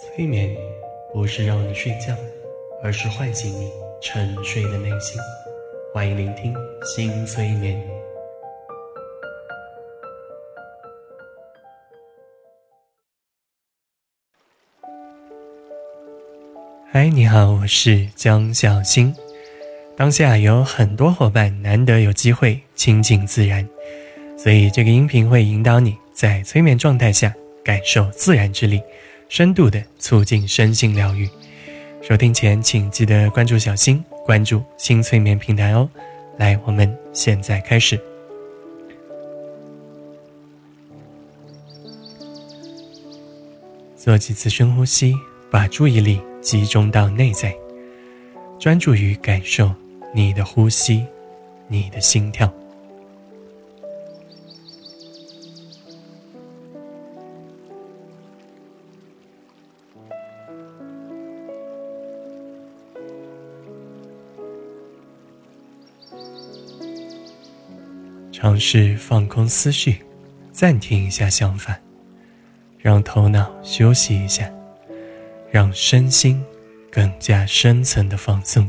催眠不是让你睡觉，而是唤醒你沉睡的内心。欢迎聆听新催眠。嗨，你好，我是江小新。当下有很多伙伴难得有机会亲近自然，所以这个音频会引导你在催眠状态下感受自然之力。深度的促进身心疗愈。收听前，请记得关注小新，关注新催眠平台哦。来，我们现在开始。做几次深呼吸，把注意力集中到内在，专注于感受你的呼吸，你的心跳。尝试放空思绪，暂停一下想法，让头脑休息一下，让身心更加深层的放松。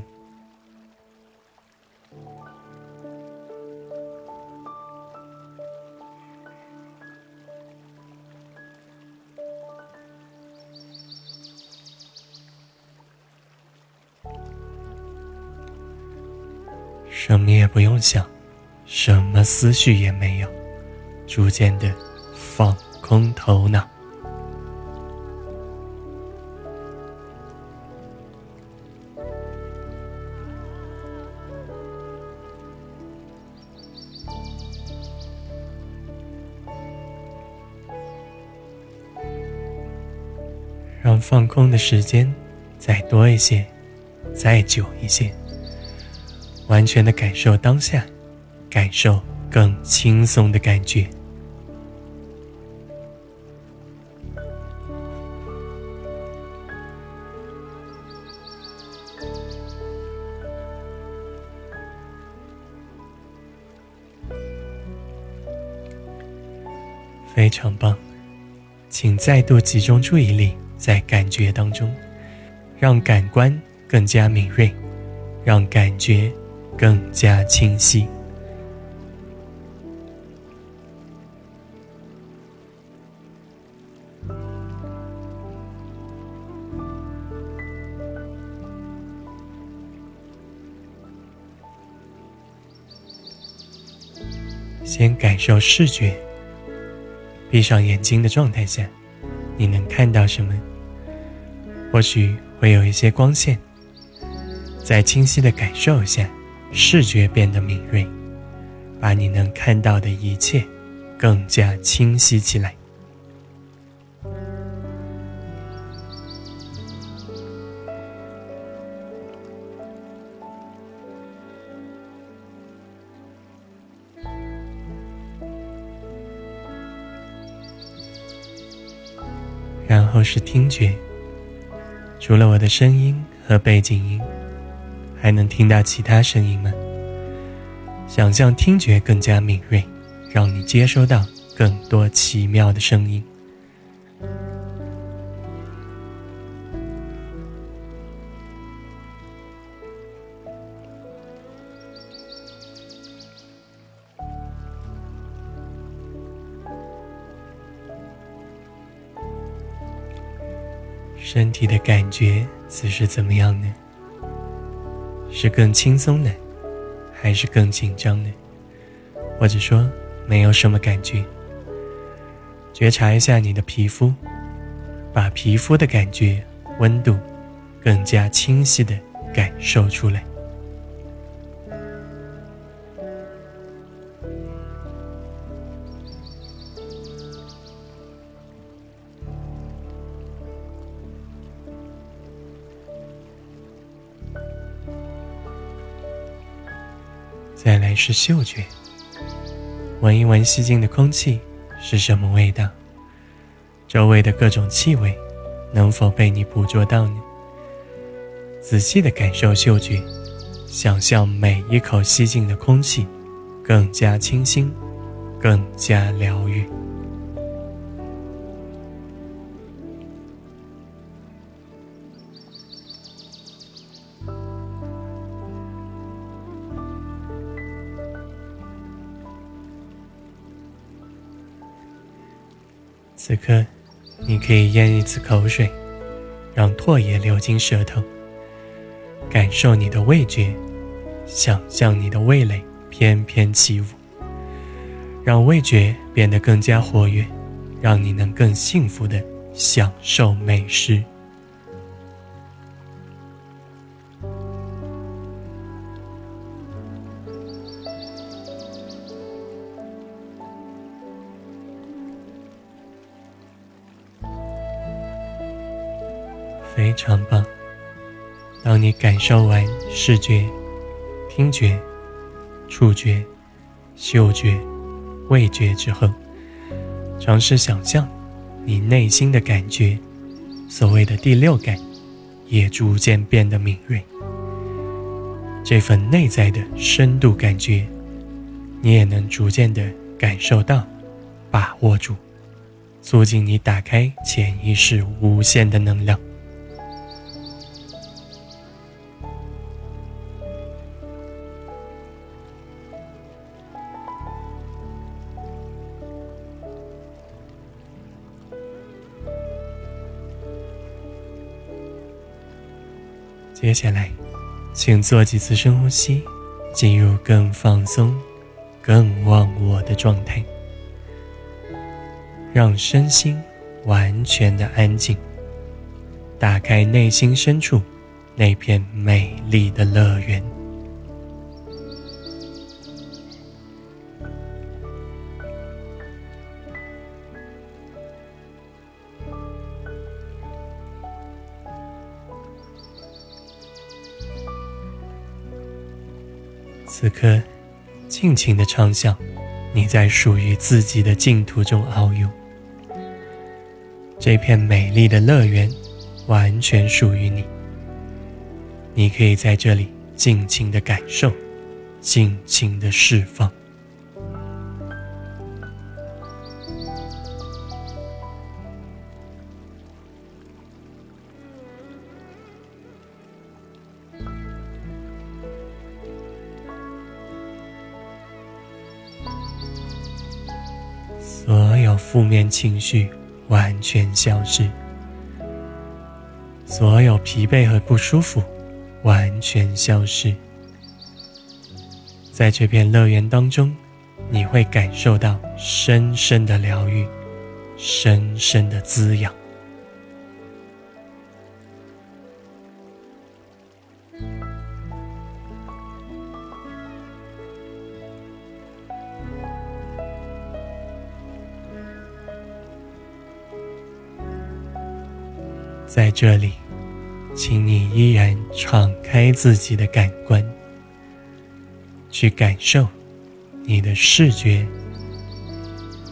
什么也不用想。什么思绪也没有，逐渐的放空头脑，让放空的时间再多一些，再久一些，完全的感受当下。感受更轻松的感觉，非常棒！请再度集中注意力在感觉当中，让感官更加敏锐，让感觉更加清晰。先感受视觉。闭上眼睛的状态下，你能看到什么？或许会有一些光线。再清晰的感受一下，视觉变得敏锐，把你能看到的一切更加清晰起来。后是听觉，除了我的声音和背景音，还能听到其他声音吗？想象听觉更加敏锐，让你接收到更多奇妙的声音。身体的感觉此时怎么样呢？是更轻松呢，还是更紧张呢？或者说没有什么感觉？觉察一下你的皮肤，把皮肤的感觉、温度更加清晰的感受出。来是嗅觉，闻一闻吸进的空气是什么味道？周围的各种气味能否被你捕捉到呢？仔细的感受嗅觉，想象每一口吸进的空气更加清新，更加疗愈。此刻，你可以咽一次口水，让唾液流进舌头，感受你的味觉，想象你的味蕾翩翩起舞，让味觉变得更加活跃，让你能更幸福的享受美食。非常棒！当你感受完视觉、听觉、触觉、嗅觉、味觉之后，尝试想象你内心的感觉，所谓的第六感，也逐渐变得敏锐。这份内在的深度感觉，你也能逐渐的感受到、把握住，促进你打开潜意识无限的能量。接下来，请做几次深呼吸，进入更放松、更忘我的状态，让身心完全的安静，打开内心深处那片美丽的乐园。此刻，尽情的畅想，你在属于自己的净土中遨游。这片美丽的乐园，完全属于你。你可以在这里尽情的感受，尽情的释放。负面情绪完全消失，所有疲惫和不舒服完全消失。在这片乐园当中，你会感受到深深的疗愈，深深的滋养。在这里，请你依然敞开自己的感官，去感受你的视觉、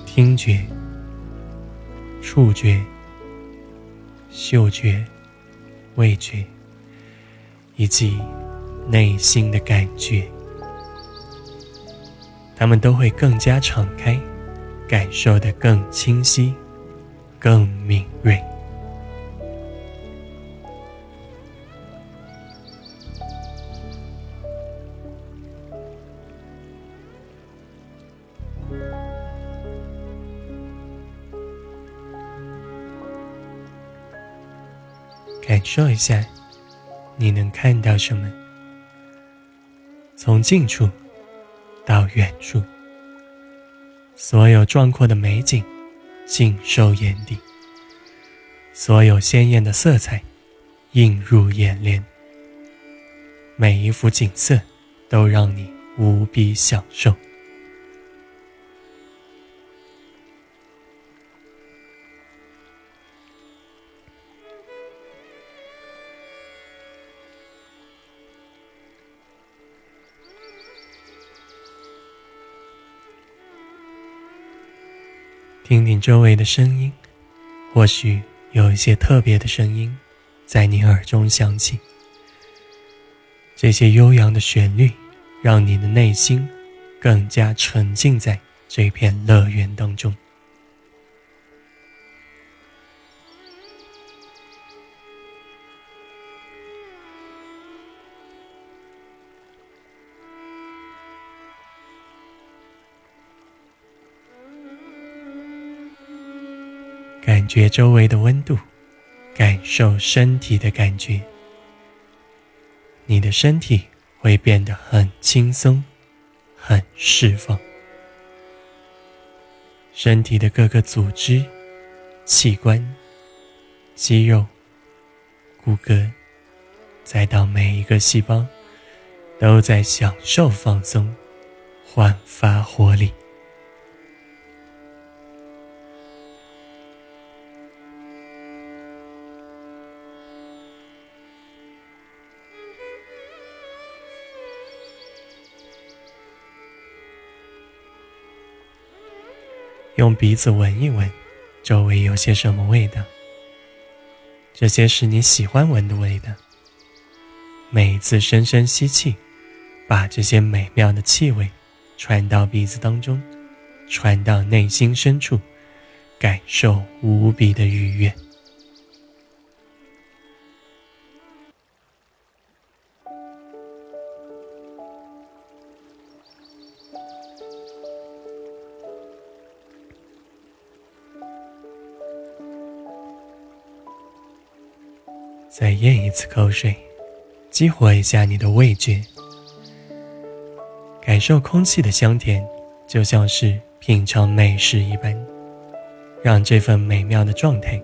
听觉、触觉、嗅觉、味觉，以及内心的感觉，他们都会更加敞开，感受的更清晰、更敏锐。受一下，你能看到什么？从近处到远处，所有壮阔的美景尽收眼底，所有鲜艳的色彩映入眼帘，每一幅景色都让你无比享受。听听周围的声音，或许有一些特别的声音在你耳中响起。这些悠扬的旋律，让你的内心更加沉浸在这片乐园当中。感觉周围的温度，感受身体的感觉。你的身体会变得很轻松，很释放。身体的各个组织、器官、肌肉、骨骼，再到每一个细胞，都在享受放松，焕发活力。用鼻子闻一闻，周围有些什么味道？这些是你喜欢闻的味道。每一次深深吸气，把这些美妙的气味传到鼻子当中，传到内心深处，感受无比的愉悦。再咽一次口水，激活一下你的味觉，感受空气的香甜，就像是品尝美食一般，让这份美妙的状态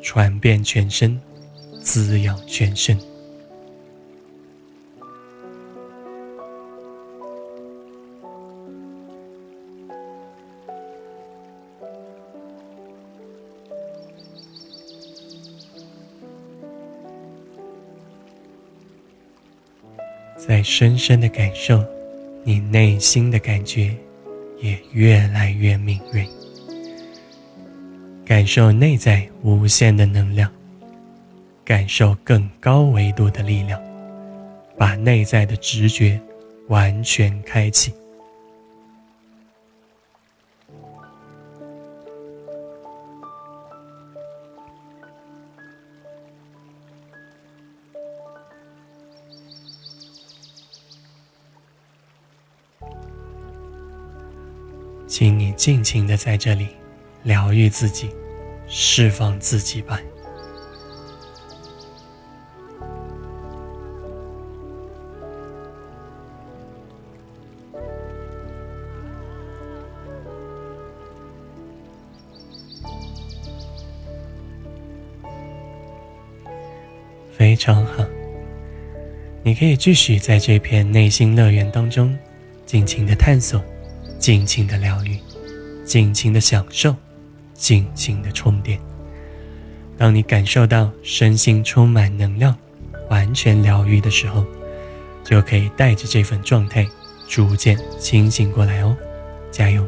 传遍全身，滋养全身。在深深的感受，你内心的感觉也越来越敏锐。感受内在无限的能量，感受更高维度的力量，把内在的直觉完全开启。尽情的在这里疗愈自己，释放自己吧。非常好，你可以继续在这片内心乐园当中尽情的探索。尽情的疗愈，尽情的享受，尽情的充电。当你感受到身心充满能量、完全疗愈的时候，就可以带着这份状态逐渐清醒过来哦，加油！